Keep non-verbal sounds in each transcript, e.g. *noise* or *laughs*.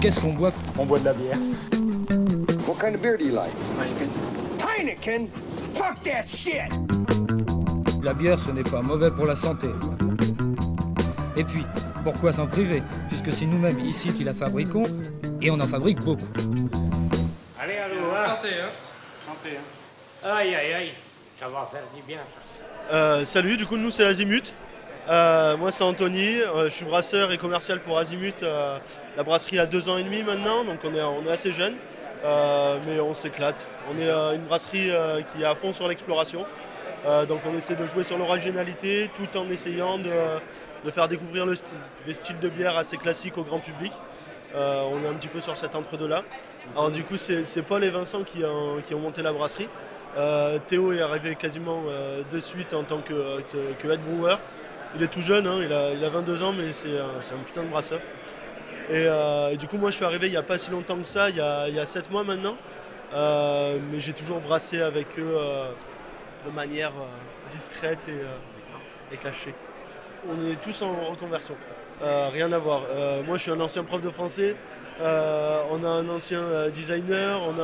Qu'est-ce qu'on boit? On boit de la bière. What kind of beer do you like? Heineken? Fuck that shit! La bière, ce n'est pas mauvais pour la santé. Et puis, pourquoi s'en priver? Puisque c'est nous-mêmes ici qui la fabriquons, et on en fabrique beaucoup. Allez, allô, Santé, hein Santé, hein Aïe, aïe, aïe, ça va faire du bien. Euh, salut, du coup nous c'est Azimut. Euh, moi c'est Anthony, euh, je suis brasseur et commercial pour Azimut. euh, la brasserie a deux ans et demi maintenant, donc on est, on est assez jeune, mais on s'éclate. On est une brasserie qui est à fond sur l'exploration, donc on essaie de jouer sur l'originalité tout en essayant de, de faire découvrir le style- des styles de bière assez classiques au grand public. On est un petit peu sur cet entre-deux-là. Alors du coup c'est Paul et Vincent qui ont, monté la brasserie. Théo est arrivé quasiment de suite en tant que, que- que head brewer. Il est tout jeune, hein, il, a, il a 22 ans, mais c'est un, putain de brasseur. Et, euh, et du coup, moi, je suis arrivé il n'y a pas si longtemps que ça, il y a, il y a 7 mois maintenant. Euh, mais j'ai toujours brassé avec eux euh, de manière discrète et, cachée. On est tous en reconversion. Rien à voir. Moi, je suis un ancien prof de français. On a un ancien designer. On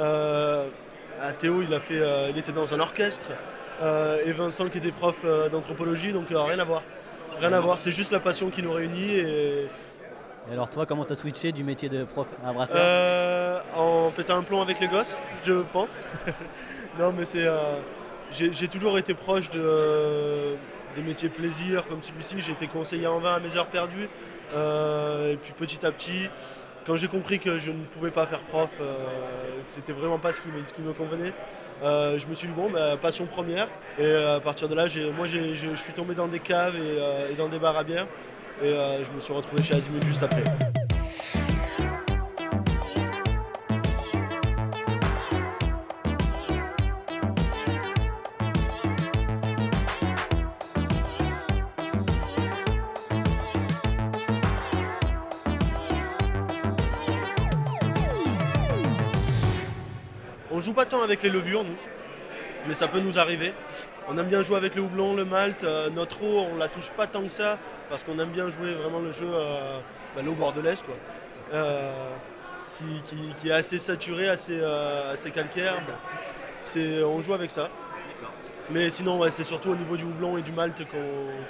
a Théo, il a fait, il était dans un orchestre. Euh, et Vincent qui était prof euh, d'anthropologie. Donc euh, rien à voir. Rien à voir. C'est juste la passion qui nous réunit. Et, Et alors toi, comment t'as switché du métier de prof à brasseur euh, en pétant un plomb avec les gosses, je pense. *laughs* non, mais c'est. euh, j'ai toujours été proche de, euh, des métiers plaisir comme celui-ci. J'ai été conseiller en vin à mes heures perdues. Et puis petit à petit, quand j'ai compris que je ne pouvais pas faire prof, euh, que c'était vraiment pas ce qui me, convenait, euh, je me suis dit bon, bah, passion première. Et euh, à partir de là, je suis tombé dans des caves et, dans des bars à bière. Et je me suis retrouvé chez Azimut juste après. On joue pas tant avec les levures, nous, mais ça peut nous arriver. On aime bien jouer avec le houblon, le malt. euh, notre eau, on la touche pas tant que ça, parce qu'on aime bien jouer vraiment le jeu, euh, bah, l'eau bordelaise, quoi. Euh, qui, est assez saturée, assez, calcaire. On joue avec ça. Mais sinon, c'est surtout au niveau du houblon et du malt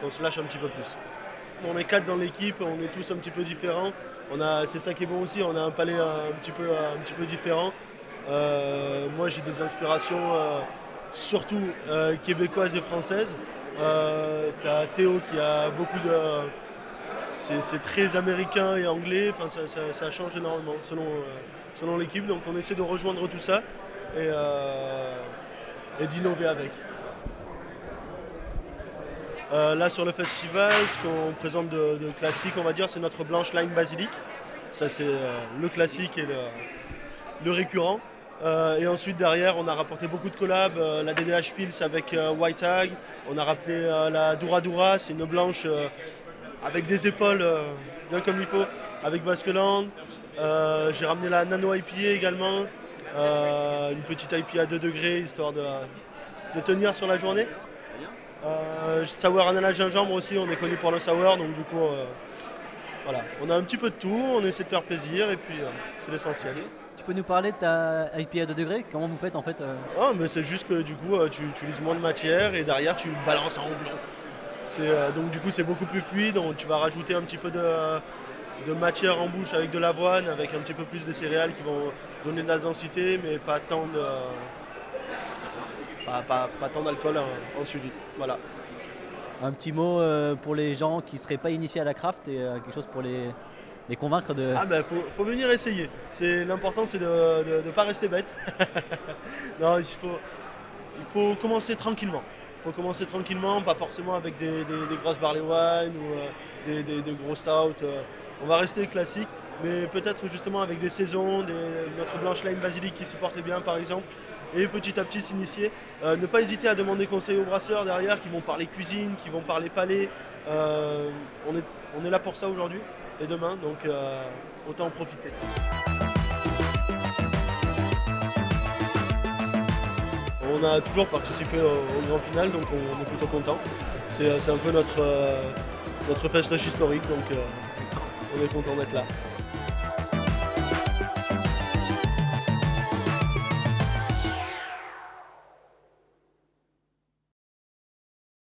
qu'on, se lâche un petit peu plus. On est quatre dans l'équipe, on est tous un petit peu différents. C'est ça qui est bon aussi, on a un palais un petit peu différent. Euh, moi, j'ai des inspirations euh, surtout euh, québécoises et françaises. Euh, T'as Théo qui a beaucoup de. C'est, très américain et anglais, enfin, ça, change énormément selon, selon l'équipe. Donc on essaie de rejoindre tout ça et, d'innover avec. Là sur le festival, ce qu'on présente de, classique, on va dire, c'est notre blanche line basilic. Ça c'est le classique et le récurrent. Euh, et ensuite derrière, on a rapporté beaucoup de collabs. euh, la DDH Pils avec euh, White Hag. On a rappelé la Dura Dura, c'est une blanche avec des épaules bien comme il faut, avec Basqueland. J'ai ramené la Nano IPA également, une petite IPA à 2 degrés histoire de, tenir sur la journée. Sour ananas gingembre aussi, on est connu pour le sour, donc du coup, voilà, on a un petit peu de tout, on essaie de faire plaisir et puis c'est l'essentiel. Tu peux nous parler de ta IPA à 2 degrés? Comment vous faites en fait Ah, mais c'est juste que du coup, euh, tu utilises moins de matière et derrière, tu balances en houblon. Euh, donc du coup, c'est beaucoup plus fluide. donc tu vas rajouter un petit peu de, de matière en bouche avec de l'avoine, avec un petit peu plus de céréales qui vont donner de la densité, mais pas tant de, pas, pas- pas tant d'alcool en, en suivi. Voilà. Un petit mot euh, pour les gens qui seraient pas initiés à la craft et quelque chose pour les, convaincre de. Ah ben faut, venir essayer. L'important c'est de ne pas rester bête. *laughs* non, il faut, il faut commencer tranquillement. Il faut commencer tranquillement, pas forcément avec des, grosses barley wine ou euh, des, des- gros stouts. euh. On va rester classique. mais peut-être justement avec des saisons, notre blanche line basilic qui se portait bien par exemple, et petit à petit s'initier. Euh, ne pas hésiter à demander conseil aux brasseurs derrière qui vont parler cuisine, qui vont parler palais. On, est, on est là pour ça aujourd'hui et demain, donc euh, autant en profiter. On a toujours participé au, grand final, donc on, est plutôt content. C'est c'est un peu notre, euh, notre historique, donc euh, on est content d'être là.